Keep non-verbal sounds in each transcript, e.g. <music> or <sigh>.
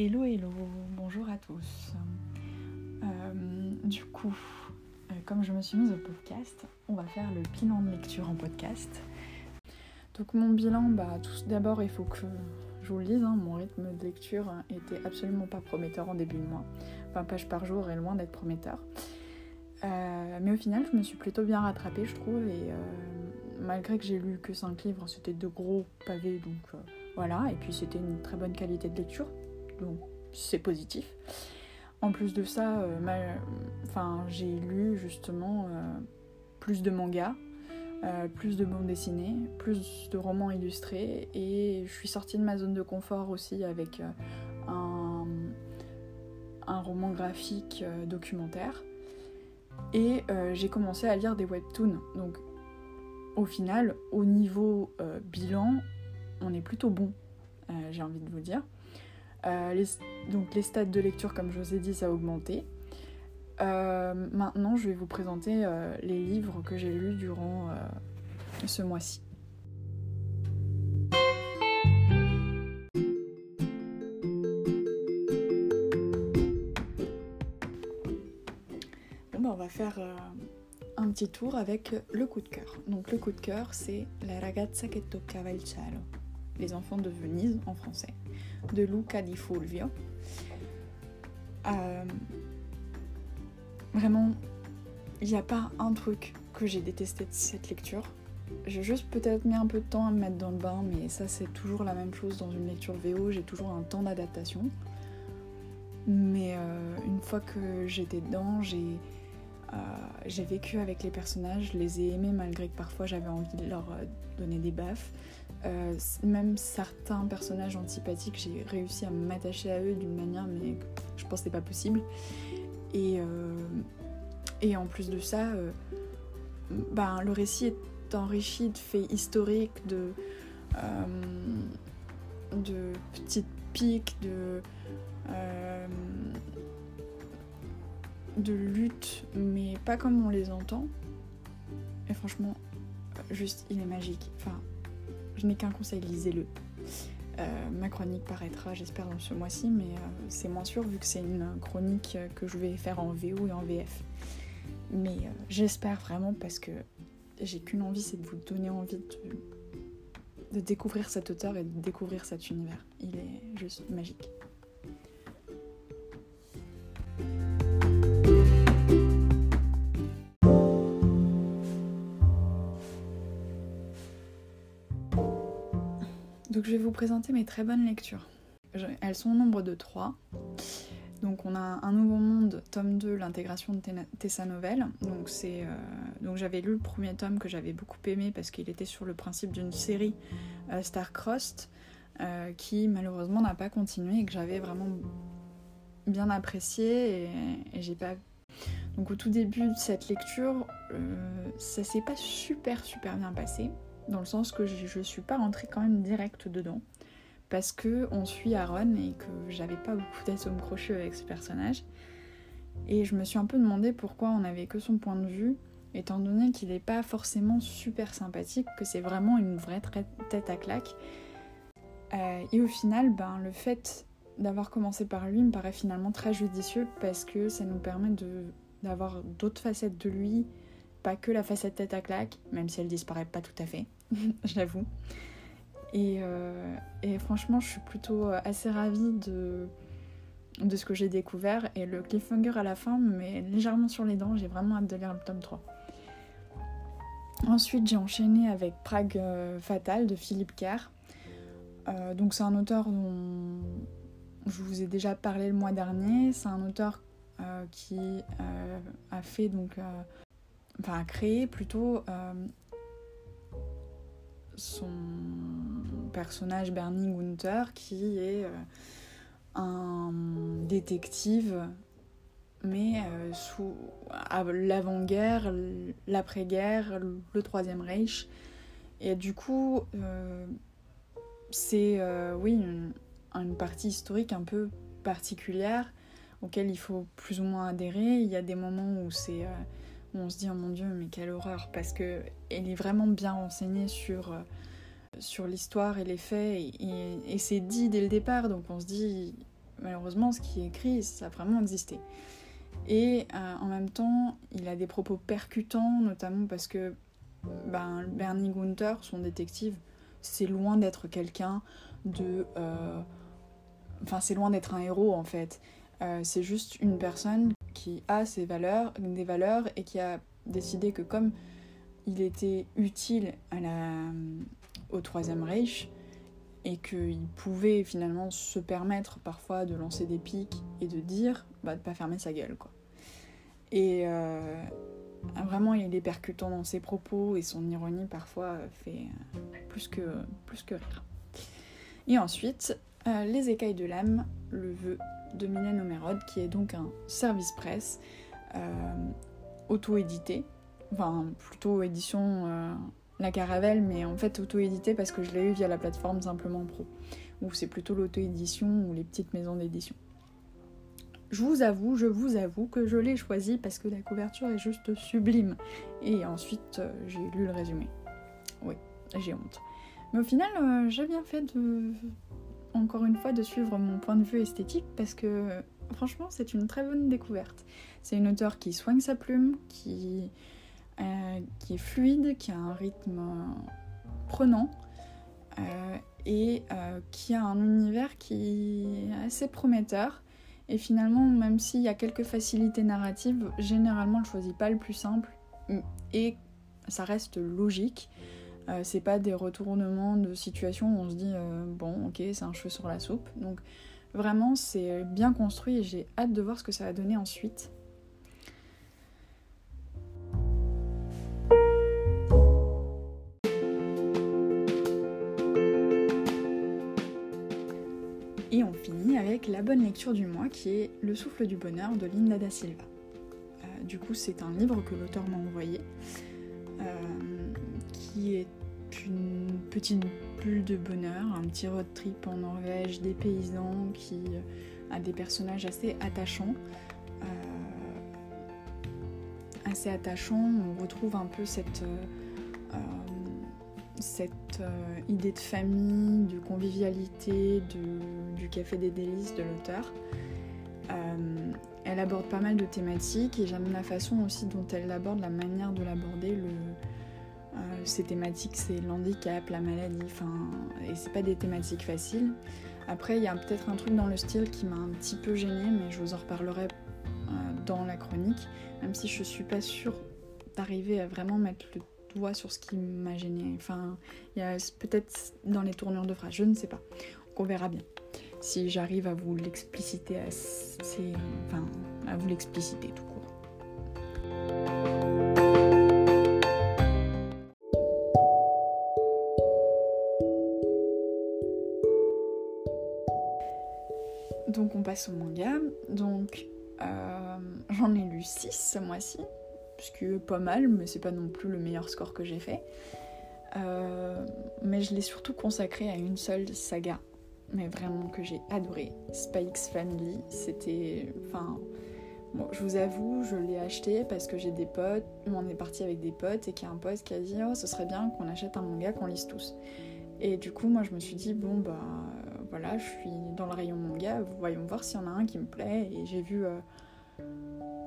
Hello, hello, bonjour à tous. Euh, du coup, euh, comme je me suis mise au podcast, on va faire le bilan de lecture en podcast. Donc mon bilan, bah d'abord il faut que je vous le dise, hein, mon rythme de lecture était absolument pas prometteur en début de mois. 20 pages par jour est loin d'être prometteur. Euh, mais au final, je me suis plutôt bien rattrapée, je trouve, et malgré que j'ai lu que 5 livres, c'était de gros pavés, donc voilà, et puis c'était une très bonne qualité de lecture, donc c'est positif. En plus de ça, euh, enfin, j'ai lu justement euh, plus de mangas, euh, plus de bandes dessinées, plus de romans illustrés et je suis sortie de ma zone de confort aussi avec un, un, roman graphique documentaire et j'ai commencé à lire des webtoons. Donc au final, au niveau bilan, on est plutôt bon, j'ai envie de vous dire. Euh, donc les stades de lecture, comme je vous ai dit, ça a augmenté. Euh, maintenant, je vais vous présenter euh, les livres que j'ai lus durant ce mois-ci. Bon, bah, on va faire un petit tour avec le coup de cœur. Donc le coup de cœur, c'est La ragazza che toccava il cielo. Les enfants de Venise en français de Luca Di Fulvio. Euh, vraiment, il n'y a pas un truc que j'ai détesté de cette lecture. J'ai juste peut-être mis un peu de temps à me mettre dans le bain, mais ça c'est toujours la même chose dans une lecture VO, j'ai toujours un temps d'adaptation. Mais euh, une fois que j'étais dedans, j'ai euh, j'ai vécu avec les personnages, je les ai aimés malgré que parfois j'avais envie de leur donner des baffes. Euh, même certains personnages antipathiques, j'ai réussi à m'attacher à eux d'une manière mais je pensais pas possible. Et, euh, en plus de ça, euh, ben, le récit est enrichi de faits historiques, de, de petites piques, de, de luttes, mais pas comme on les entend. Et franchement, juste, il est magique. Enfin, je n'ai qu'un conseil, lisez-le. Euh, ma chronique paraîtra, j'espère, dans ce mois-ci, mais euh, c'est moins sûr vu que c'est une chronique que je vais faire en VO et en VF. Mais euh, j'espère vraiment parce que j'ai qu'une envie, c'est de vous donner envie de, de découvrir cet auteur et de découvrir cet univers. Il est juste magique. Je vais vous présenter mes très bonnes lectures. Elles sont au nombre de trois. Donc on a Un Nouveau Monde, tome 2, l'intégration de Tessa Novel. Donc, euh, donc j'avais lu le premier tome que j'avais beaucoup aimé parce qu'il était sur le principe d'une série euh, Star-Crossed euh, qui malheureusement n'a pas continué et que j'avais vraiment bien apprécié et, et j'ai pas... Donc au tout début de cette lecture, ça s'est pas super super bien passé dans le sens que je, ne suis pas rentrée quand même direct dedans parce que on suit Aaron et que j'avais pas beaucoup d'atomes crochus avec ce personnage. Et je me suis un peu demandé pourquoi on n'avait que son point de vue, étant donné qu'il n'est pas forcément super sympathique, que c'est vraiment une vraie tête à claque. Euh, et au final, ben, le fait d'avoir commencé par lui me paraît finalement très judicieux parce que ça nous permet d'avoir d'autres facettes de lui, pas que la facette tête à claque, même si elle disparaît pas tout à fait. <laughs> j'avoue. Euh, et, franchement, je suis plutôt euh, assez ravie de, ce que j'ai découvert. Et le cliffhanger à la fin me met légèrement sur les dents. J'ai vraiment hâte de lire le tome 3. Ensuite, j'ai enchaîné avec Prague euh, Fatal de Philippe Kerr. donc, c'est un auteur dont je vous ai déjà parlé le mois dernier. C'est un auteur qui a fait donc. enfin, a créé plutôt son personnage Bernie Gunther qui est euh, un détective mais euh, sous l'avant-guerre, l'après-guerre, le Troisième Reich. Et du coup, euh, c'est oui une, une, partie historique un peu particulière auquel il faut plus ou moins adhérer. Il y a des moments où c'est on se dit oh mon dieu mais quelle horreur parce que elle est vraiment bien renseignée sur euh, l'histoire et les faits et, c'est dit dès le départ donc on se dit malheureusement, ce qui est écrit, ça a vraiment existé. Et en même temps, il a des propos percutants, notamment parce que ben, Bernie Gunther, son détective, c'est loin d'être quelqu'un de... Enfin, c'est loin d'être un héros en fait. c'est juste une personne qui a ses valeurs, des valeurs et qui a décidé que comme il était utile au Troisième Reich et qu'il pouvait finalement se permettre parfois de lancer des pics et de dire bah, de pas fermer sa gueule. Et euh, vraiment il est percutant dans ses propos et son ironie parfois fait plus que, plus que rire. Et ensuite, euh, Les écailles de l'âme, le vœu de Mylène qui est donc un service presse euh, auto-édité, enfin plutôt édition euh, La Caravelle, mais en fait auto-édité parce que je l'ai eu via la plateforme Simplement Pro, où c'est plutôt l'auto-édition ou les petites maisons d'édition. Je vous avoue, je vous avoue que je l'ai choisi parce que la couverture est juste sublime. Et ensuite, euh, j'ai lu le résumé. Oui, j'ai honte. Mais au final, j'ai bien fait de encore une fois de suivre mon point de vue esthétique parce que franchement c'est une très bonne découverte. C'est une auteure qui soigne sa plume, qui, euh, est fluide, qui a un rythme prenant euh, et euh, qui a un univers qui est assez prometteur. Et finalement, même s'il y a quelques facilités narratives, généralement, je choisis pas le plus simple et ça reste logique. Euh, c'est pas des retournements de situation où on se dit euh, bon ok c'est un cheveu sur la soupe. Donc vraiment c'est bien construit et j'ai hâte de voir ce que ça va donner ensuite. Et on finit avec la bonne lecture du mois qui est Le souffle du bonheur de Linda da Silva. Euh, du coup c'est un livre que l'auteur m'a envoyé qui est une petite bulle de bonheur, un petit road trip en Norvège, des paysans qui euh, a des personnages assez attachants. Euh, assez attachants, on retrouve un peu cette, euh, cette idée de famille, de convivialité, du café des délices de l'auteur. elle aborde pas mal de thématiques et j'aime la façon aussi dont elle aborde, la manière de l'aborder, le, euh, ces thématiques, c'est l'handicap, la maladie, enfin, et c'est pas des thématiques faciles. Après, il y a peut-être un truc dans le style qui m'a un petit peu gênée, mais je vous en reparlerai euh, dans la chronique, même si je suis pas sûre d'arriver à vraiment mettre le doigt sur ce qui m'a gêné. Enfin, il y a peut-être dans les tournures de phrases, je ne sais pas. On verra bien. Si j'arrive à vous l'expliciter, à vous l'expliciter tout court. Au manga. Donc euh, j'en ai lu 6 ce mois-ci, ce qui est pas mal, mais c'est pas non plus le meilleur score que j'ai fait. Euh, mais je l'ai surtout consacré à une seule saga, mais vraiment que j'ai adoré. Spikes Family, c'était. Enfin. Je vous avoue, je l'ai acheté parce que j'ai des potes, on est parti avec des potes et qu'il y a un pote qui a dit Oh, ce serait bien qu'on achète un manga qu'on lise tous. Et du coup, moi je me suis dit Bon, bah voilà, je suis dans le rayon manga, voyons voir s'il y en a un qui me plaît. Et j'ai vu euh,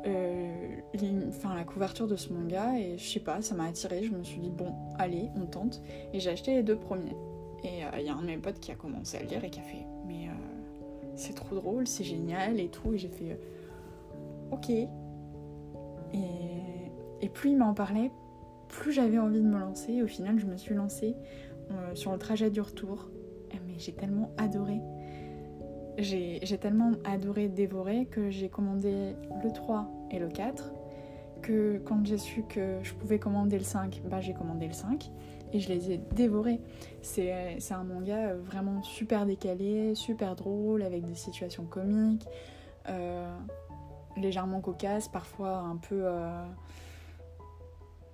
euh, la couverture de ce manga et je sais pas, ça m'a attiré. Je me suis dit, bon, allez, on tente. Et j'ai acheté les deux premiers. Et euh, il y a un de mes potes qui a commencé à le lire et qui a fait, mais c'est trop drôle, c'est génial et tout. Et j'ai fait, ok. Et, et plus il m'en parlait, plus j'avais envie de me lancer. au final, je me suis lancée sur le trajet du retour j'ai tellement adoré. J'ai tellement adoré dévorer que j'ai commandé le 3 et le 4. Que quand j'ai su que je pouvais commander le 5, bah j'ai commandé le 5 et je les ai dévorés. C'est un manga vraiment super décalé, super drôle, avec des situations comiques, euh, légèrement cocasses, parfois un peu. Euh,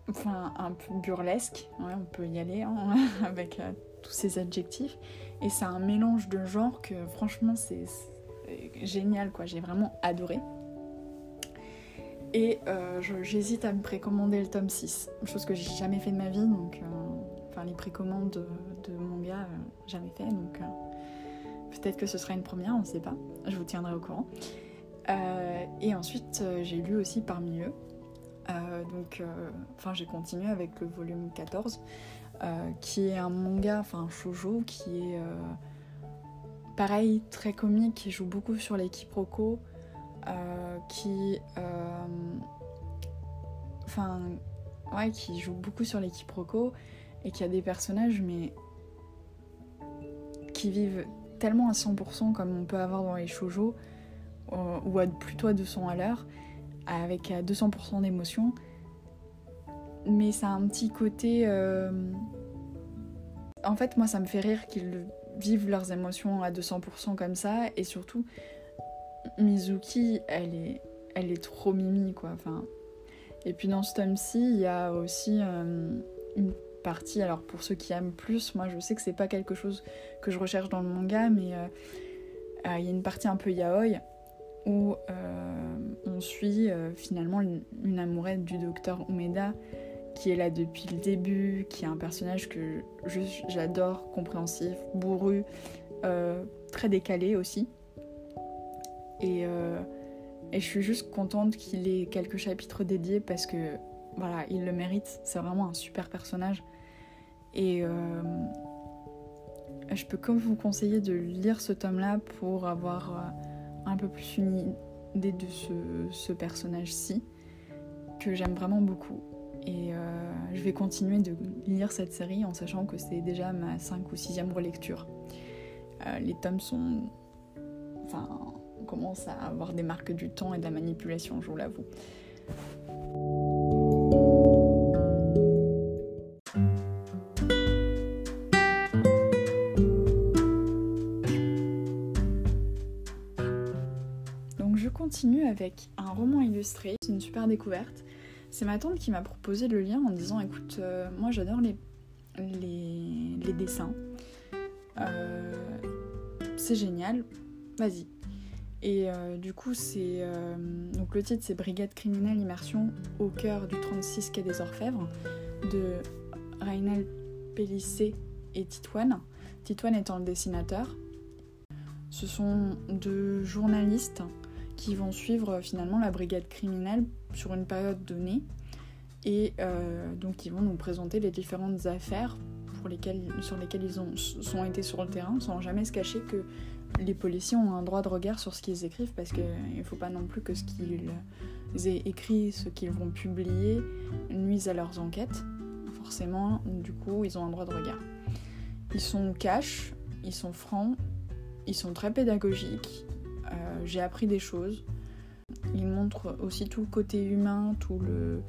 enfin, un peu burlesque, on peut y aller hein, <laughs> avec euh, tous ces adjectifs. Et c'est un mélange de genres que franchement c'est génial quoi, j'ai vraiment adoré. Et euh, j'hésite à me précommander le tome 6, chose que j'ai jamais fait de ma vie, donc euh, enfin les précommandes de, de manga, euh, jamais fait, donc Peut-être que ce sera une première, on ne sait pas. Je vous tiendrai au courant. et ensuite, j'ai lu aussi parmi eux. donc, enfin, j'ai continué avec le volume 14, qui est un manga, enfin un shoujo, qui est pareil, très comique, qui joue beaucoup sur les quiproquos, qui enfin ouais qui joue beaucoup sur les quiproquos et qui a des personnages mais qui vivent tellement à 100% comme on peut avoir dans les shoujo euh, ou à plutôt à 200 à l'heure avec à 200% d'émotion mais ça a un petit côté euh, en fait moi ça me fait rire qu'ils vivent leurs émotions à 200% comme ça et surtout Mizuki elle est elle est trop mimi quoi enfin. Et puis dans ce tome-ci, il y a aussi euh, une partie, alors pour ceux qui aiment plus, moi je sais que c'est pas quelque chose que je recherche dans le manga, mais euh, il y a une partie un peu yaoi où on suit finalement une, amourette du docteur Umeda qui est là depuis le début, qui est un personnage que j'adore, compréhensif, bourru, très décalé aussi. Et et je suis juste contente qu'il ait quelques chapitres dédiés parce que voilà, il le mérite. C'est vraiment un super personnage. Et euh, je peux comme vous conseiller de lire ce tome-là pour avoir euh, un peu plus une idée de ce, personnage-ci que j'aime vraiment beaucoup. Et euh, je vais continuer de lire cette série en sachant que c'est déjà ma 5 ou 6e relecture. les tomes sont. Enfin, commence à avoir des marques du temps et de la manipulation, je vous l'avoue. Donc je continue avec un roman illustré, c'est une super découverte. C'est ma tante qui m'a proposé le lien en disant écoute, euh, moi j'adore les, les, dessins. Euh, c'est génial, vas-y, et euh, du coup, c'est donc le titre c'est Brigade criminelle immersion au cœur du 36 quai des Orfèvres de Rainel Pellissé et Titoine. Titoine étant le dessinateur. Ce sont deux journalistes qui vont suivre finalement la brigade criminelle sur une période donnée et euh, donc ils vont nous présenter les différentes affaires pour lesquelles, sur lesquelles ils ont, sont été sur le terrain sans jamais se cacher que les policiers ont un droit de regard sur ce qu'ils écrivent parce qu'il ne faut pas non plus que ce qu'ils aient écrit, ce qu'ils vont publier, nuise à leurs enquêtes. Forcément, du coup, ils ont un droit de regard. Ils sont cash, ils sont francs, ils sont très pédagogiques. Euh, j'ai appris des choses. Ils montrent aussi tout le côté humain, tout le,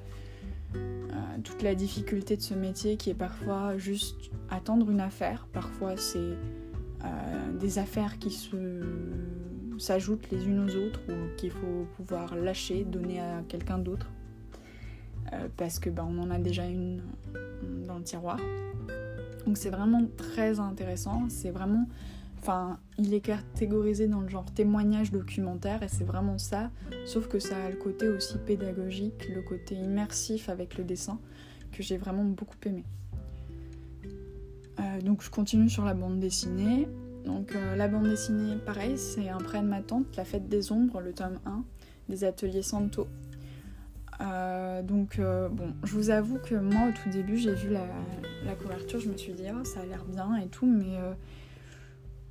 euh, toute la difficulté de ce métier qui est parfois juste attendre une affaire. Parfois, c'est euh, des affaires qui s'ajoutent les unes aux autres ou qu'il faut pouvoir lâcher, donner à quelqu'un d'autre parce que ben, on en a déjà une dans le tiroir. Donc c'est vraiment très intéressant. C'est vraiment, enfin, il est catégorisé dans le genre témoignage documentaire et c'est vraiment ça. Sauf que ça a le côté aussi pédagogique, le côté immersif avec le dessin que j'ai vraiment beaucoup aimé. Euh, donc je continue sur la bande dessinée. Donc euh, la bande dessinée, pareil, c'est un prêt de ma tante, La Fête des Ombres, le tome 1 des ateliers Santo. Euh, donc bon, je vous avoue que moi au tout début j'ai vu la, couverture, je me suis dit oh, ça a l'air bien et tout, mais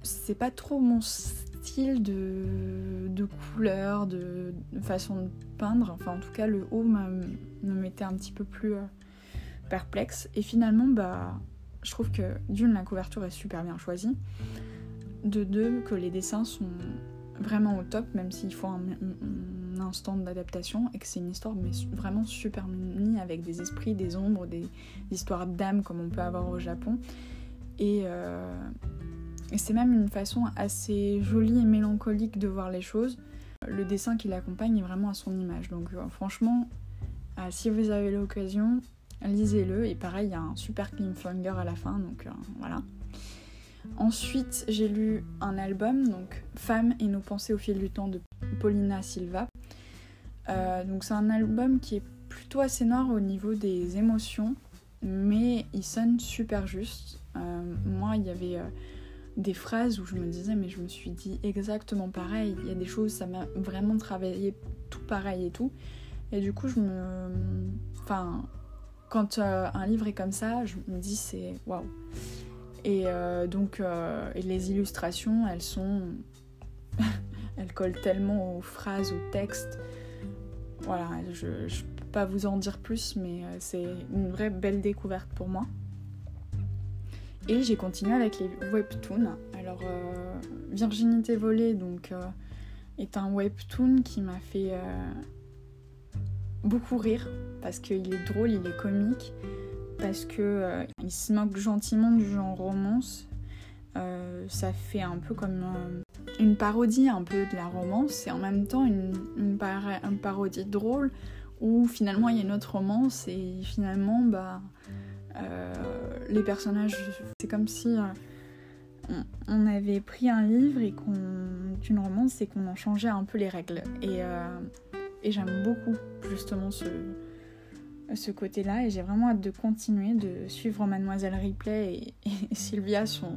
c'est pas trop mon style de, de couleur, de, façon de peindre. Enfin en tout cas le haut me mettait un petit peu plus perplexe. Et finalement bah je trouve que d'une, la couverture est super bien choisie. De deux, que les dessins sont vraiment au top, même s'il faut un, instant d'adaptation, et que c'est une histoire mais vraiment super mini avec des esprits, des ombres, des, histoires d'âme comme on peut avoir au Japon. Euh, et, c'est même une façon assez jolie et mélancolique de voir les choses. Le dessin qui l'accompagne est vraiment à son image. Donc euh, franchement, euh, si vous avez l'occasion, lisez-le. Et pareil, il y a un super cliffhanger à la fin, donc euh, voilà. Ensuite, j'ai lu un album, donc Femmes et nos pensées au fil du temps de Paulina Silva. Donc c'est un album qui est plutôt assez noir au niveau des émotions, mais il sonne super juste. Moi, il y avait des phrases où je me disais mais je me suis dit exactement pareil. Il y a des choses, ça m'a vraiment travaillé tout pareil et tout. Et du coup, je me... Enfin, quand euh, un livre est comme ça, je me dis c'est waouh. Et euh, donc, euh, et les illustrations, elles sont. <laughs> elles collent tellement aux phrases, aux textes. Voilà, je ne peux pas vous en dire plus, mais c'est une vraie belle découverte pour moi. Et j'ai continué avec les webtoons. Alors, Virginité volée, donc, est un webtoon qui m'a fait beaucoup rire parce qu'il est drôle, il est comique, parce que euh, il se moque gentiment du genre romance. Euh, ça fait un peu comme euh, une parodie un peu de la romance et en même temps une, une, parodie drôle où finalement il y a une autre romance et finalement bah les personnages c'est comme si on, avait pris un livre et qu'on romance et qu'on en changeait un peu les règles et et j'aime beaucoup justement ce, côté-là et j'ai vraiment hâte de continuer, de suivre Mademoiselle Ripley et, <laughs> Sylvia, son,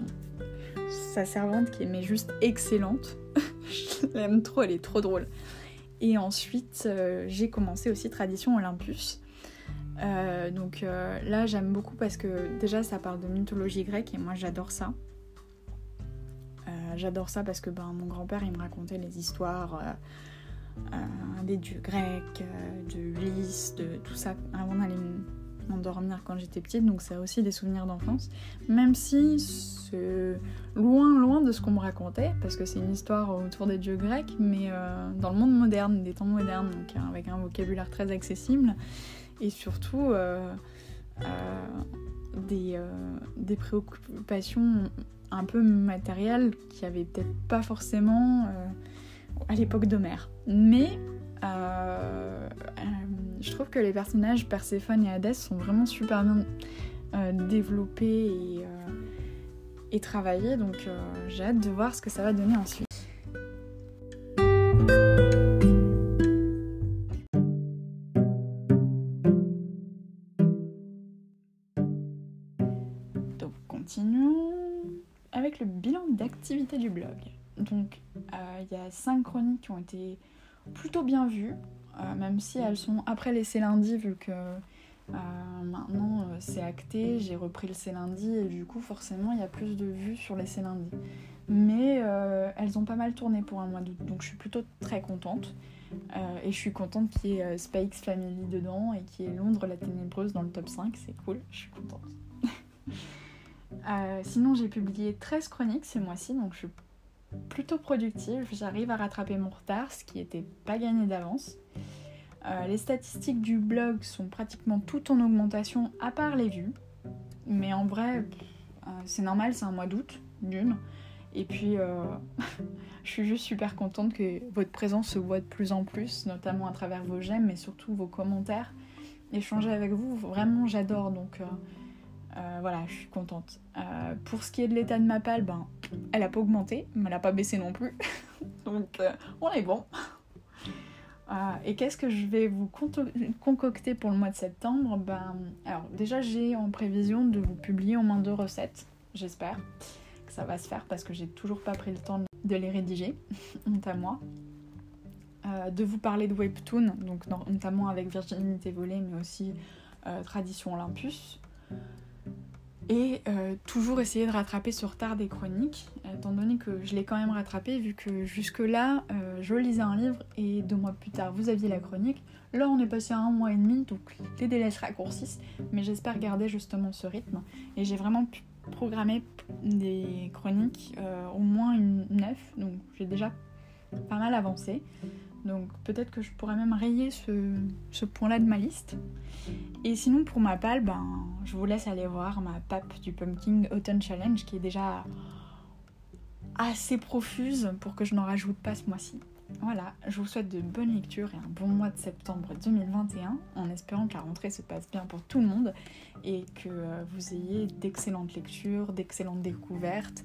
sa servante qui est mais juste excellente. <laughs> Je l'aime trop, elle est trop drôle. Et ensuite, euh, j'ai commencé aussi Tradition Olympus. Euh, donc euh, là, j'aime beaucoup parce que déjà, ça parle de mythologie grecque et moi, j'adore ça. j'adore ça parce que ben, mon grand-père, il me racontait les histoires euh, des dieux grecs, euh, de Lys, de tout ça, avant d'aller m'endormir quand j'étais petite, donc c'est aussi des souvenirs d'enfance, même si c'est loin, loin de ce qu'on me racontait, parce que c'est une histoire autour des dieux grecs, mais euh, dans le monde moderne, des temps modernes, donc avec un vocabulaire très accessible, et surtout des, des, préoccupations un peu matérielles qui avaient peut-être pas forcément à l'époque d'Homère. Mais euh, euh, je trouve que les personnages Perséphone et Hadès sont vraiment super bien euh, développés et, et, travaillés, donc j'ai hâte de voir ce que ça va donner ensuite. Donc il y a cinq chroniques qui ont été plutôt bien vues, euh, même si elles sont après les lundi, vu que euh, maintenant euh, c'est acté, j'ai repris le lundi et du coup forcément il y a plus de vues sur les lundi. Mais elles ont pas mal tourné pour un mois d'août, donc je suis plutôt très contente. et je suis contente qu'il y ait Spikes Family dedans et qu'il y ait Londres la ténébreuse dans le top 5, c'est cool, je suis contente. <laughs> sinon j'ai publié 13 chroniques ce mois-ci, donc je suis plutôt productive. J'arrive à rattraper mon retard, ce qui n'était pas gagné d'avance. Euh, les statistiques du blog sont pratiquement toutes en augmentation, à part les vues. Mais en vrai, euh, c'est normal, c'est un mois d'août, d'une. Et puis, euh, <laughs> je suis juste super contente que votre présence se voit de plus en plus, notamment à travers vos j'aime, mais surtout vos commentaires. Échanger avec vous, vraiment, j'adore. Donc, euh, voilà, je suis contente. Euh, pour ce qui est de l'état de ma palle, ben, elle a pas augmenté, mais elle a pas baissé non plus. <laughs> Donc euh, on est bon. <laughs> et qu'est-ce que je vais vous concocter pour le mois de septembre? Ben, Alors déjà j'ai en prévision de vous publier au moins deux recettes, j'espère que ça va se faire parce que j'ai toujours pas pris le temps de les rédiger, <laughs> honte à moi. de vous parler de Webtoon, donc notamment avec Virginité volée, mais aussi Tradition Olympus et euh, toujours essayer de rattraper ce retard des chroniques, étant donné que je l'ai quand même rattrapé, vu que jusque-là, euh, je lisais un livre et deux mois plus tard, vous aviez la chronique. Là, on est passé à un mois et demi, donc les délais se raccourcissent, mais j'espère garder justement ce rythme. Et j'ai vraiment pu programmer des chroniques, euh, au moins une neuf, donc j'ai déjà pas mal avancé. Donc peut-être que je pourrais même rayer ce, point-là de ma liste. Et sinon pour ma palle, ben, je vous laisse aller voir ma pape du Pumpkin Autumn Challenge qui est déjà assez profuse pour que je n'en rajoute pas ce mois-ci. Voilà, je vous souhaite de bonnes lectures et un bon mois de septembre 2021 en espérant que la rentrée se passe bien pour tout le monde et que euh, vous ayez d'excellentes lectures, d'excellentes découvertes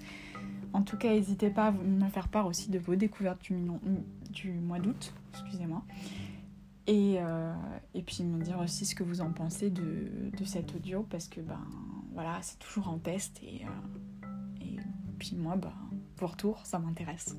en tout cas, n'hésitez pas à me faire part aussi de vos découvertes du, mois d'août, excusez-moi. Et, euh, et, puis me dire aussi ce que vous en pensez de, cet audio parce que ben voilà c'est toujours en test et, euh, Puis moi, bah, vos retours, ça m'intéresse.